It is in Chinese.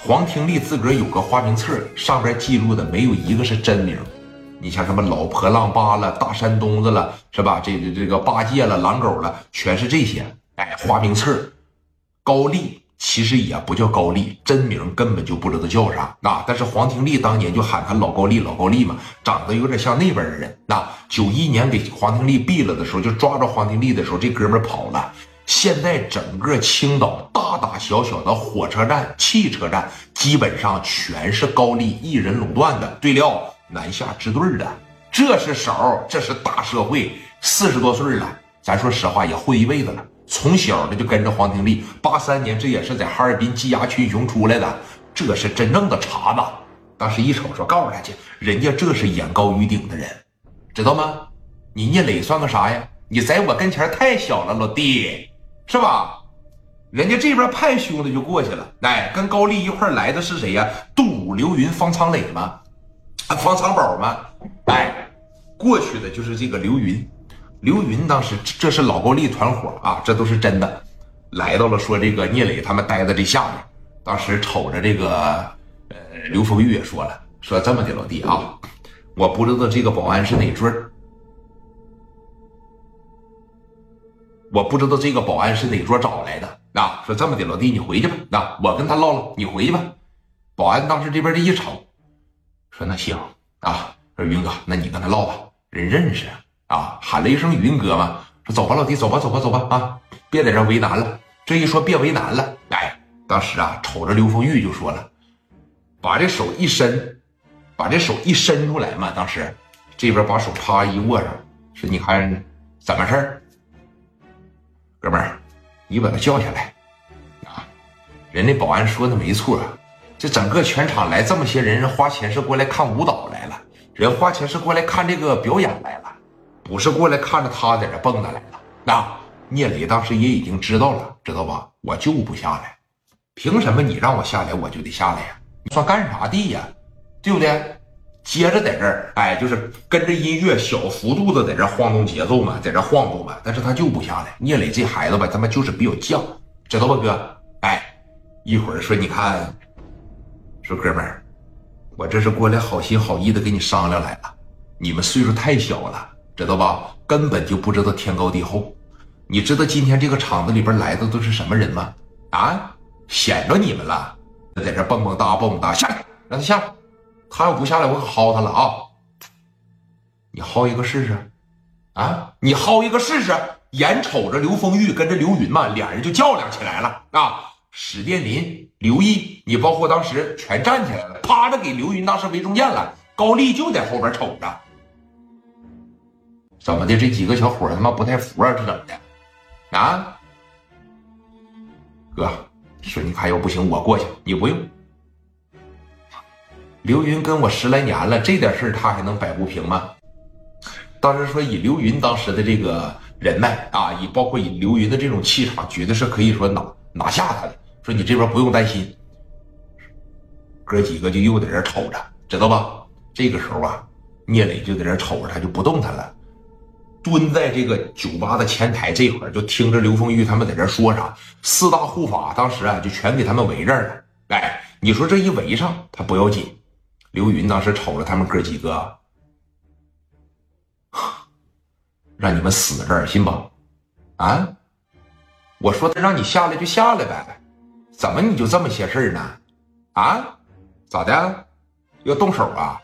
黄廷利自个儿有个花名册，上边记录的没有一个是真名。你像什么老婆浪巴了、大山东子了，是吧？这这这个八戒了、狼狗了，全是这些。哎，花名册，高丽其实也不叫高丽，真名根本就不知道叫啥。那但是黄廷利当年就喊他老高丽，老高丽嘛，长得有点像那边的人。那九一年给黄廷利毙了的时候，就抓着黄廷利的时候，这哥们跑了。现在整个青岛大大小小的火车站、汽车站，基本上全是高丽一人垄断的。对了，南下支队的，这是手，这是大社会。四十多岁了，咱说实话也混一辈子了。从小的就跟着黄廷利，八三年这也是在哈尔滨鸡鸭群雄出来的，这是真正的茬子。当时一瞅说，告诉他去，人家这是眼高于顶的人，知道吗？你聂磊算个啥呀？你在我跟前太小了，老弟。是吧？人家这边派兄弟就过去了，哎，跟高丽一块来的是谁呀？杜武、刘云、方苍磊吗？啊方苍宝吗？哎，过去的就是这个刘云。刘云当时这是老高丽团伙啊，这都是真的。来到了说这个聂磊他们待在这下面，当时瞅着这个呃刘丰玉也说了，说这么的老弟啊，我不知道这个保安是哪尊儿。我不知道这个保安是哪桌找来的啊？说这么的，老弟，你回去吧。那我跟他唠唠，你回去吧。保安当时这边这一瞅，说那行啊。说云哥，那你跟他唠吧，人认识啊。喊了一声云哥嘛，说走吧，老弟，走吧，走吧，走吧啊，别在这为难了。这一说别为难了，哎，当时啊，瞅着刘丰玉就说了，把这手一伸，把这手一伸出来嘛。当时这边把手啪一握上，说你看怎么事儿？哥们儿，你把他叫下来，啊！人家保安说的没错，这整个全场来这么些人，人花钱是过来看舞蹈来了，人花钱是过来看这个表演来了，不是过来看着他在这蹦跶来了。那聂磊当时也已经知道了，知道吧？我就不下来，凭什么你让我下来我就得下来呀？你算干啥的呀？对不对？接着在这儿，哎，就是跟着音乐小幅度的在这晃动节奏嘛，在这晃动嘛。但是他就不下来。聂磊这孩子吧，他妈就是比较犟，知道吧，哥？哎，一会儿说你看，说哥们儿，我这是过来好心好意的跟你商量来了。你们岁数太小了，知道吧？根本就不知道天高地厚。你知道今天这个厂子里边来的都是什么人吗？啊，显着你们了，在这蹦蹦哒蹦蹦哒，下来，让他下来。他要不下来，我可薅他了啊！你薅一个试试，啊！你薅一个试试！眼瞅着刘丰玉跟着刘云嘛，俩人就较量起来了啊！史殿林、刘毅，你包括当时全站起来了，趴着给刘云当时围中间了。高丽就在后边瞅着，怎么的？这几个小伙他妈不太服啊？这怎么的？啊！哥，说你看要不行，我过去，你不用。刘云跟我十来年了，这点事儿他还能摆不平吗？当时说以刘云当时的这个人脉啊，以包括以刘云的这种气场，绝对是可以说拿拿下他的。说你这边不用担心，哥几个就又在这瞅着，知道吧？这个时候啊，聂磊就在这瞅着他，就不动弹了，蹲在这个酒吧的前台这会儿，就听着刘丰玉他们在这说啥。四大护法当时啊，就全给他们围这儿了。哎，你说这一围上，他不要紧。刘云当时瞅着他们哥几个，让你们死这儿信不？啊！我说他让你下来就下来呗，怎么你就这么些事儿呢？啊？咋的？要动手啊？